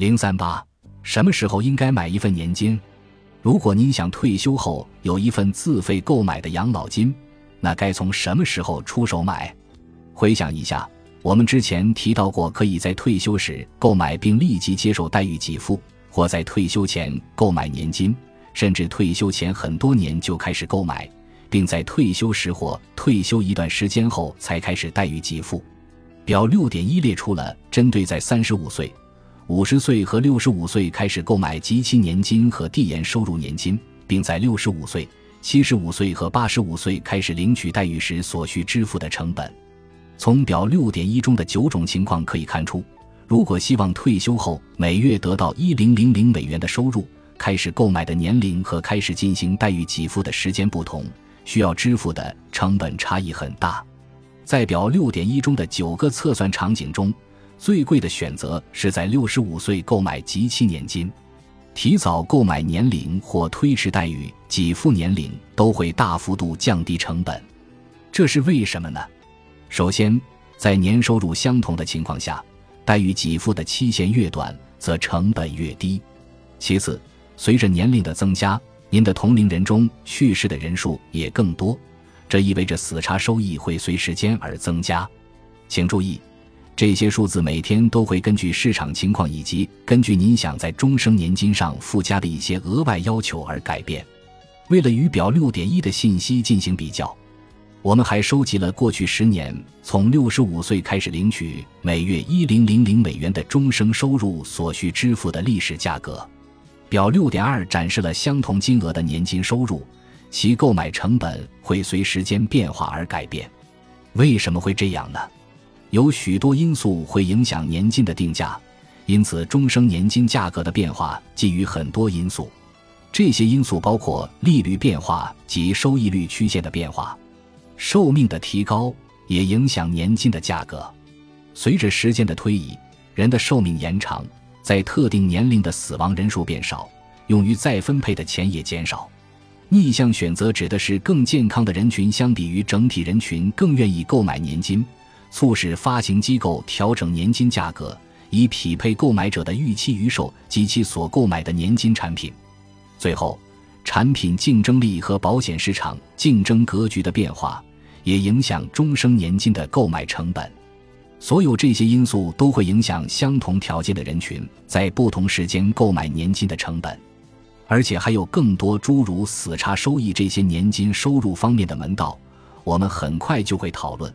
零三八，什么时候应该买一份年金？如果您想退休后有一份自费购买的养老金，那该从什么时候出手买？回想一下，我们之前提到过，可以在退休时购买并立即接受待遇给付，或在退休前购买年金，甚至退休前很多年就开始购买，并在退休时或退休一段时间后才开始待遇给付。表六点一列出了针对在三十五岁。五十岁和六十五岁开始购买及其年金和递延收入年金，并在六十五岁、七十五岁和八十五岁开始领取待遇时所需支付的成本。从表六点一中的九种情况可以看出，如果希望退休后每月得到一零零零美元的收入，开始购买的年龄和开始进行待遇给付的时间不同，需要支付的成本差异很大。在表六点一中的九个测算场景中。最贵的选择是在六十五岁购买即期年金，提早购买年龄或推迟待遇给付年龄都会大幅度降低成本，这是为什么呢？首先，在年收入相同的情况下，待遇给付的期限越短，则成本越低。其次，随着年龄的增加，您的同龄人中去世的人数也更多，这意味着死差收益会随时间而增加。请注意。这些数字每天都会根据市场情况以及根据您想在终生年金上附加的一些额外要求而改变。为了与表六点一的信息进行比较，我们还收集了过去十年从六十五岁开始领取每月一零零零美元的终生收入所需支付的历史价格。表六点二展示了相同金额的年金收入，其购买成本会随时间变化而改变。为什么会这样呢？有许多因素会影响年金的定价，因此终生年金价格的变化基于很多因素。这些因素包括利率变化及收益率曲线的变化。寿命的提高也影响年金的价格。随着时间的推移，人的寿命延长，在特定年龄的死亡人数变少，用于再分配的钱也减少。逆向选择指的是更健康的人群相比于整体人群更愿意购买年金。促使发行机构调整年金价格，以匹配购买者的预期余寿及其所购买的年金产品。最后，产品竞争力和保险市场竞争格局的变化也影响终生年金的购买成本。所有这些因素都会影响相同条件的人群在不同时间购买年金的成本，而且还有更多诸如死差收益这些年金收入方面的门道，我们很快就会讨论。